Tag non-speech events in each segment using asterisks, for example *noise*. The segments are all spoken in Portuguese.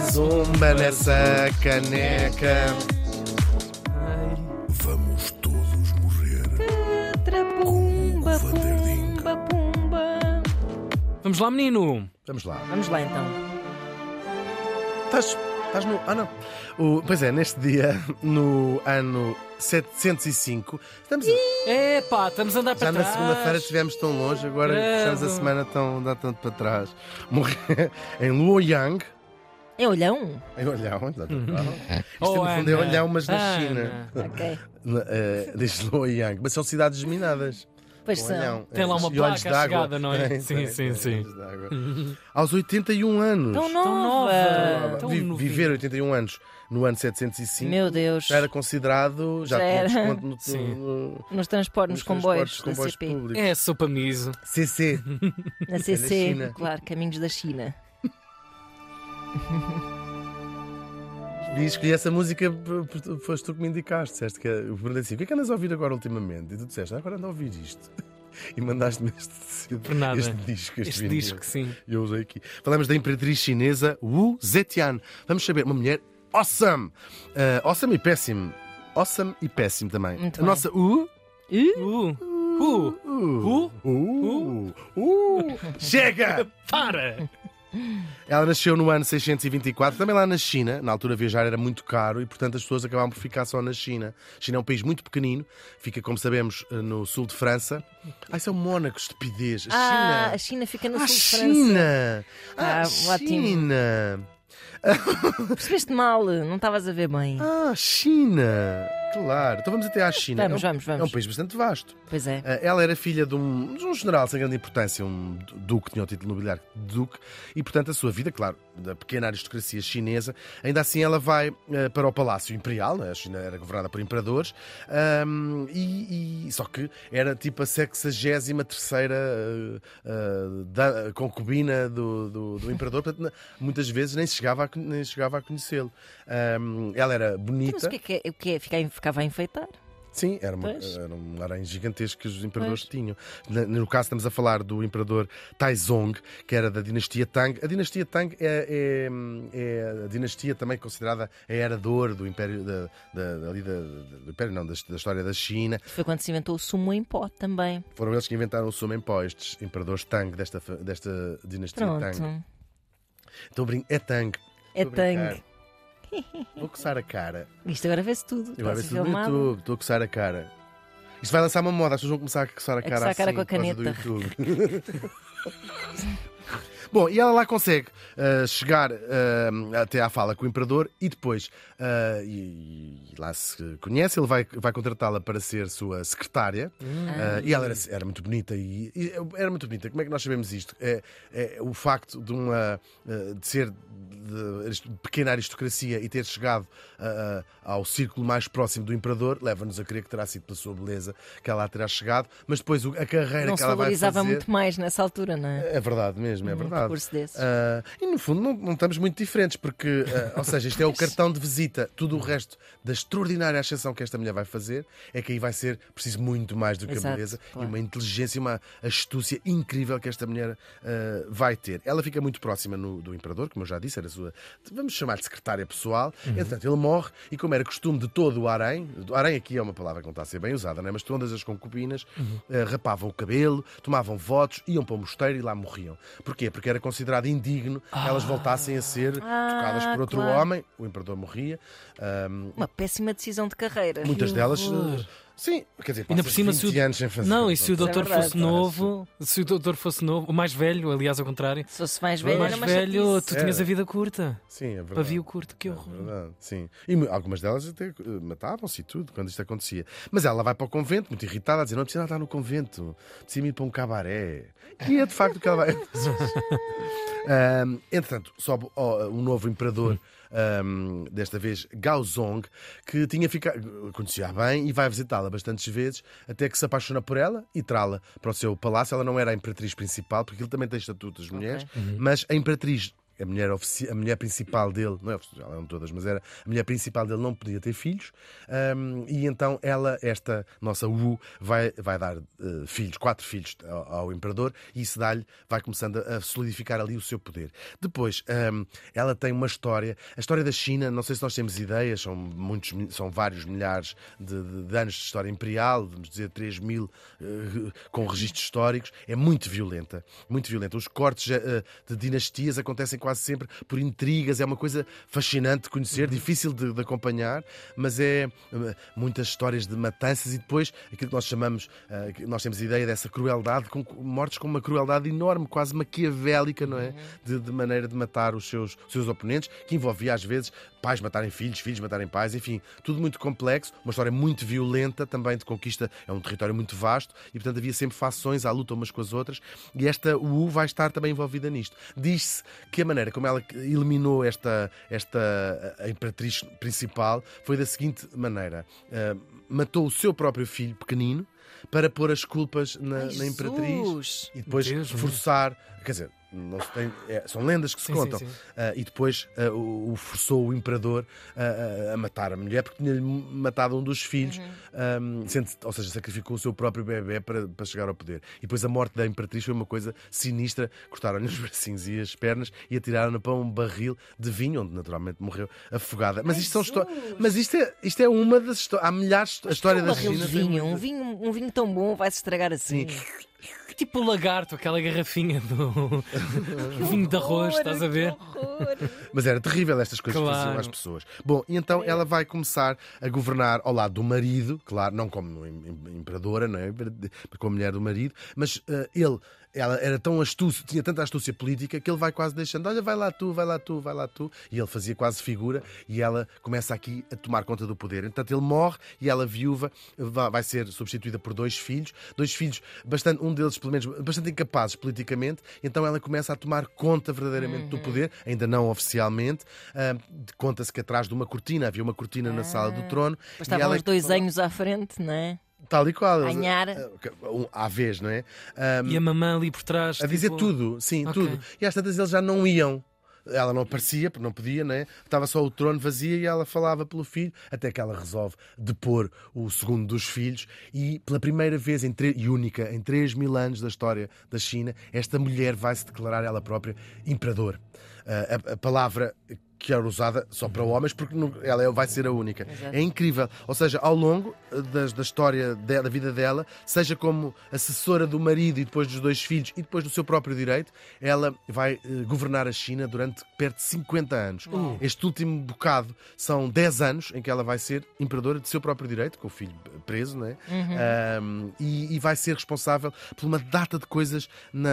zumba nessa caneca. Vamos todos morrer. O Vanderding. pumba, pumba. Vamos lá, menino. Vamos lá. Vamos lá então. Estás, estás no. Ah, não. O- pois é, neste dia, no ano 705, estamos É pá, estamos a andar já para na trás. segunda-feira estivemos tão longe, agora Credo. fechamos a semana tão, dá tanto para trás. Morreu *laughs* em Luoyang. É olhão? Em Olhão, exatamente. Isto Oh, no fundo é. Olhão, mas na Ana. China. Ok. Na- eh, Diz Luoyang. Mas são cidades geminadas. Pois são. olhão. Tem lá Eh, uma e placa à d'água. chegada, não é? Tem, *laughs* Sim, tem, sim, tem sim. olhos d'água. Aos 81 anos. Tão Tão nova. Tão Vi- novinho. viver 81 anos no ano 705 Meu Deus. já era considerado, já, Já tinha era. desconto no, Sim. no- Nos transportes, nos comboios, transportes, da comboios CP. públicos. É sopa miso. CC. Na CC, China. claro, caminhos da China. *laughs* E escolhi essa música, foste tu que me indicaste. Disseste que eu perguntei assim: o que é que andas a ouvir agora ultimamente? E tu disseste: "Ah, agora ando a ouvir isto. *laughs* E mandaste-me este, *laughs* Por nada. este disco. Este, Este vinil. disco, sim. Eu usei aqui. Falamos da imperatriz chinesa Wu Zetian. Vamos saber, uma mulher awesome. Ah, awesome e péssimo. Awesome e péssimo também. Muito a bem. nossa Wu. Uh, uh, Uh, uh, uh, Chega! para! Ela nasceu no ano 624, também lá na China. Na altura viajar era muito caro e, portanto, as pessoas acabavam por ficar só na China. A China é um país muito pequenino, fica, como sabemos, no sul de França. Ah, isso é um Mónaco, estupidez. A Ah, China. a China fica no Ah, sul de França. China! Ah, Ah, ótimo. China! Percebeste mal, não estavas a ver bem. Ah, China! Claro, então vamos até à China. Vamos, é um, vamos, vamos. É um país bastante vasto. Pois é. Ah, Ela era filha de um, de um general sem grande importância, um duque, tinha o título nobiliário de duque, e portanto a sua vida, claro, da pequena aristocracia chinesa, ainda assim ela vai ah, para o Palácio Imperial, né? a China era governada por imperadores, ahm, e, e- só que era tipo a 63 da concubina do, do, do imperador, portanto muitas vezes nem chegava a, nem chegava a conhecê-lo. Ahm, ela era bonita. Mas o que é que é? O que é? Fica- Ficava a enfeitar? Sim, era, uma, era um aranha gigantesco que os imperadores Pois. tinham. No caso, estamos a falar do imperador Taizong, que era da dinastia Tang. A dinastia Tang é, é- é a dinastia também considerada a era de ouro do Império, da, da- ali da- do Império, não, da, da história da China. Foi quando se inventou o sumo em pó também. Foram eles que inventaram o sumo em pó, estes imperadores Tang, desta, desta dinastia Tang. Pronto. Então, brin- é Tang. É tangue. Vou coçar a cara. Isto agora vê-se tudo. Eu vou ver Está-se se no filmado. YouTube. Estou a coçar a cara. Isto vai lançar uma moda, as pessoas vão começar a coçar a cara coçar a cara assim, com a por causa do caneta. YouTube. *laughs* Bom, e ela lá consegue ah, chegar ah, até à fala com o imperador e depois, ah, e, e lá se conhece, ele vai, vai contratá-la para ser sua secretária. Ah, e ela era, era muito bonita e, e era muito bonita. Como é que nós sabemos isto? É, é o facto de, uma, de ser de pequena aristocracia e ter chegado ao círculo mais próximo do imperador leva-nos a crer que terá sido pela sua beleza que ela lá terá chegado, mas depois a carreira Não que se ela vai valorizava fazer. muito mais nessa altura, não é? É verdade mesmo, é verdade. Percurso desses. Ah, e no fundo não, não estamos muito diferentes, porque, ah, *laughs* ou seja, isto é o cartão de visita. Tudo o resto da extraordinária ascensão que esta mulher vai fazer é que aí vai ser preciso muito mais do que a Exato, beleza claro. e uma inteligência, uma astúcia incrível que esta mulher ah, vai ter. Ela fica muito próxima no- do imperador, como eu já disse, era a sua, vamos chamar-lhe secretária pessoal. Entretanto, ele morre e, como era costume de todo o harém, o harém aqui é uma palavra que não está a ser bem usada, né? mas todas as concubinas ah, rapavam o cabelo, tomavam votos, iam para o mosteiro e lá morriam. Porquê? Porque era considerado indigno que elas voltassem a ser tocadas por outro claro. homem, o imperador morria. Ahm, Uma péssima decisão de carreira. muitas delas. Eh, Sim, quer dizer, Ainda por cima, 20 se o, anos sem fazer. não, e se o é doutor verdade. fosse novo, se o doutor fosse novo, o mais velho, aliás, ao contrário, Se fosse mais velho, mais velho, tu tinhas Era. a vida curta, Sim, é verdade. pavio curto, que É horror. verdade, sim. E algumas delas até eh, matavam-se e tudo quando isto acontecia. Mas ela vai para o convento, muito irritada, a dizer: não precisa estar no convento, precisa ir para um cabaré. E é de facto que ela vai. *laughs* Ahm, entretanto, sobe ó, um novo imperador, ahm, desta vez Gaozong, que tinha ficado, conhecia bem e vai visitá-la bastantes vezes, até que se apaixona por ela e trá-la para o seu palácio. Ela não era a imperatriz principal, porque ele também tem estatuto das mulheres, mas a imperatriz a mulher, a mulher principal dele, não é oficial, eram todas, mas era a mulher principal dele não podia ter filhos, hum, e então ela, esta nossa Wu, vai, vai dar eh, filhos, quatro filhos ao, ao imperador, e isso dá-lhe, vai começando a, solidificar ali o seu poder. Depois, hum, ela tem uma história, a história da China, não sei se nós temos ideias, são, muitos, são vários milhares de, de- de anos de história imperial, vamos dizer 3 mil, eh, com registros históricos, é muito violenta, muito violenta. Os cortes eh, de dinastias acontecem quase sempre por intrigas, é uma coisa fascinante de conhecer, difícil de, de acompanhar, mas é eh, muitas histórias de matanças e depois aquilo que nós chamamos, eh, nós temos a ideia dessa crueldade, com mortes com uma crueldade enorme, quase maquiavélica, não é? De, de maneira de matar os seus, seus oponentes, que envolvia às vezes pais matarem filhos, filhos matarem pais, enfim, tudo muito complexo, uma história muito violenta também de conquista, é um território muito vasto e portanto havia sempre fações à luta umas com as outras e esta Wu vai estar também envolvida nisto. Diz-se que a maneira como ela eliminou esta, esta imperatriz principal foi da seguinte maneira: Ah, matou o seu próprio filho pequenino para pôr as culpas na, Ai, na imperatriz Jesus. e depois Deus, meu. forçar, quer dizer, não se tem- é, são lendas que se Sim, sim, contam. sim. Ah, e depois ah, o, o forçou o imperador a- a, a matar a mulher porque tinha-lhe matado um dos filhos, Uhum. ah, sendo- ou seja, sacrificou o seu próprio bebê para, para chegar ao poder. E depois a morte da imperatriz foi uma coisa sinistra: cortaram-lhe os bracinhos e as pernas e atiraram-na para um barril de vinho, onde naturalmente morreu afogada. Mas isto, são Mas isto, é, isto é uma das histórias. Há milhares. A história um da de tem vinho, um vinho, um vinho tão bom vai se estragar assim. Tipo o lagarto, aquela garrafinha do *laughs* vinho de arroz, estás a ver? Mas era terrível estas coisas que Claro. faziam às pessoas. Bom, e então ela vai começar a governar ao lado do marido, claro, não como im- im- imperadora, não é? Como mulher do marido, mas eh, ele. Ela era tão astúcia, tinha tanta astúcia política que ele vai quase deixando, olha, vai lá tu, vai lá tu, vai lá tu. E ele fazia quase figura e ela começa aqui a tomar conta do poder. Entanto, ele morre e ela, viúva, va- vai ser substituída por dois filhos, dois filhos, bastante, um deles, pelo menos, bastante incapazes politicamente. Então ela começa a tomar conta verdadeiramente do poder, ainda não oficialmente. Ah, Conta-se que atrás de uma cortina, havia uma cortina na sala do trono. Mas estavam os dois anos à frente, não é? Tal e qual. Anhar. Um, à vez, não é? Ah, E a mamã ali por trás. a dizer tipo, tudo, sim, Ok. tudo. E às tantas eles já não iam. Ela não aparecia, porque não podia, né? Estava só o trono vazio e ela falava pelo filho, até que ela resolve depor o segundo dos filhos. E pela primeira vez em e única em 3 mil anos da história da China, esta mulher vai se declarar ela própria imperador. Ah, a, a palavra que era usada só para homens, porque ela é- vai ser a única. Exato. É incrível. Ou seja, ao longo eh, das- da história de- da vida dela, seja como assessora do marido e depois dos dois filhos e depois do seu próprio direito, ela vai eh, governar a China durante perto de 50 anos. Este último bocado são 10 anos em que ela vai ser imperadora de seu próprio direito, com o filho preso, não é? Ahm, e, e vai ser responsável por uma data de coisas. Na...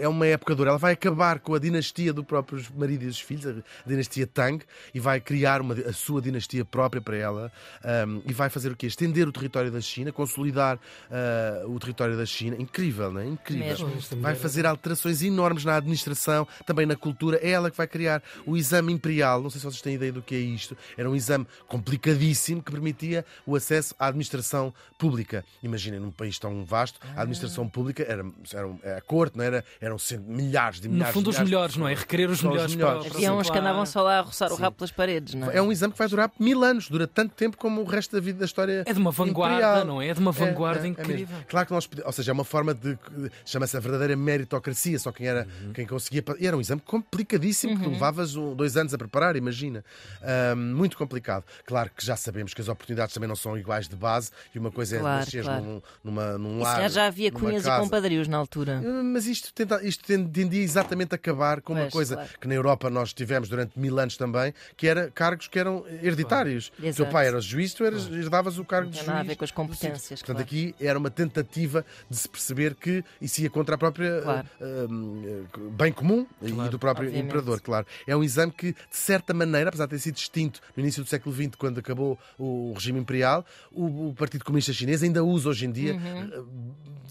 É uma época dura. Ela vai acabar com a dinastia do próprio marido e dos filhos, a dinastia Tang, e vai criar uma, a sua dinastia própria para ela. ahm, e vai fazer o quê? Estender o território da China, consolidar ah, o território da China. Incrível, não é? Incrível. Mesmo. Vai fazer alterações enormes na administração, também na cultura. É ela que vai criar o exame imperial. Não sei se vocês têm ideia do que é isto. Era um exame complicadíssimo que permitia o acesso à administração pública. Imaginem, num país tão vasto, a administração pública era, era a corte, não era? Eram milhares de No milhares fundo, de os milhares de melhores, não é? Requerer os Só os melhores, melhores. Havia uns que andavam só lá a roçar o rabo pelas paredes, não é? É um exame que vai durar mil anos, dura tanto tempo como o resto da vida da história. É de uma vanguarda, imperial. não é? É de uma vanguarda É, é, é incrível. claro que nós, ou seja, é uma forma de chama-se a verdadeira meritocracia, só quem era Uhum. quem conseguia. E era um exame complicadíssimo que levavas um- dois anos a preparar, imagina. Ahm, muito complicado. Claro que já sabemos que as oportunidades também não são iguais de base e uma coisa Claro, é nasceres claro. num, numa, num E lar. calhar já havia cunhas e casa. compadrios na altura. Mas isto, tenta, isto ten- tendia exatamente a acabar com uma Pois, coisa claro. que na Europa nós tivemos durante mil anos também, que era cargos que eram hereditários. O teu Exato. pai era juiz, tu eras, herdavas o cargo de juiz. nada a ver com as competências. Portanto, claro. aqui era uma tentativa de se perceber que isso ia contra a própria Claro. eh, eh, bem comum e Claro. do próprio Obviamente. imperador, claro. É um exame que, de certa maneira, apesar de ter sido extinto no início do século XX, quando acabou o regime imperial, o, o Partido Comunista Chinês ainda usa hoje em dia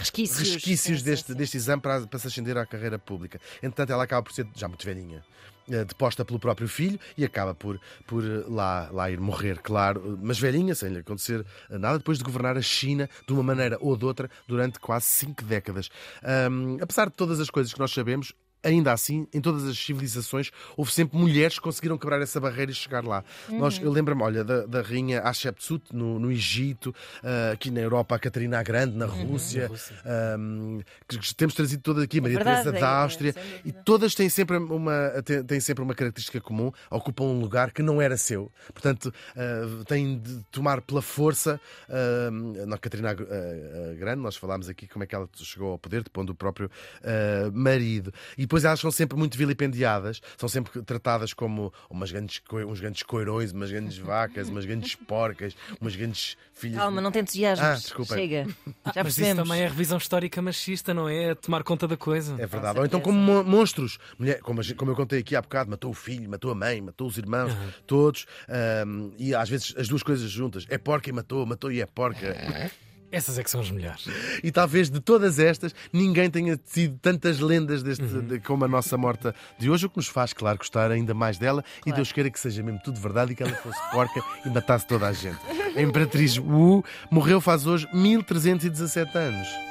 Resquícios. resquícios deste, sim, deste exame para, para se ascender à carreira pública. Entretanto, ela acaba por ser já muito velhinha. eh, Deposta pelo próprio filho e acaba por, por eh, lá, lá ir morrer, claro, mas velhinha, sem lhe acontecer nada, depois de governar a China de uma maneira ou de outra durante quase cinco décadas. Ahm, apesar de todas as coisas que nós sabemos, ainda assim, em todas as civilizações, houve sempre mulheres que conseguiram quebrar essa barreira e chegar lá. Nós, eu lembro-me, olha, da, da rainha Hatshepsut no, no Egito, ah, aqui na Europa, a Catarina a Grande, na Rússia, Rússia. ahm, que que temos trazido todas aqui, Maria verdade, Teresa é, da é, Áustria, sem e todas têm sempre uma, têm, têm sempre uma característica comum, ocupam um lugar que não era seu. Portanto, ah, têm de tomar pela força. ah, na Catarina a- a- a Grande, nós falámos aqui como é que ela chegou ao poder, depondo do próprio ah, marido. E depois elas são sempre muito vilipendiadas, são sempre tratadas como umas grandes, uns grandes coirões, umas grandes *laughs* vacas, umas grandes porcas, umas grandes filhas. Calma, não te entusiasmes. Ah, desculpa. Chega. *laughs* Já Mas isso percebemos. também é revisão histórica machista, não é? Tomar conta da coisa. É verdade. Ou então como mon- monstros. Mulher, como, como eu contei aqui há bocado, matou o filho, matou a mãe, matou os irmãos, todos. ahm, e às vezes as duas coisas juntas. É porca e matou, matou e é porca. Essas é que são as melhores. E talvez de todas estas, ninguém tenha tido tantas lendas deste, de- como a nossa morta de hoje, o que nos faz, claro, gostar ainda mais dela. E Deus queira que seja mesmo tudo verdade e que ela fosse porca e matasse toda a gente. A Imperatriz Wu morreu faz hoje 1317 anos.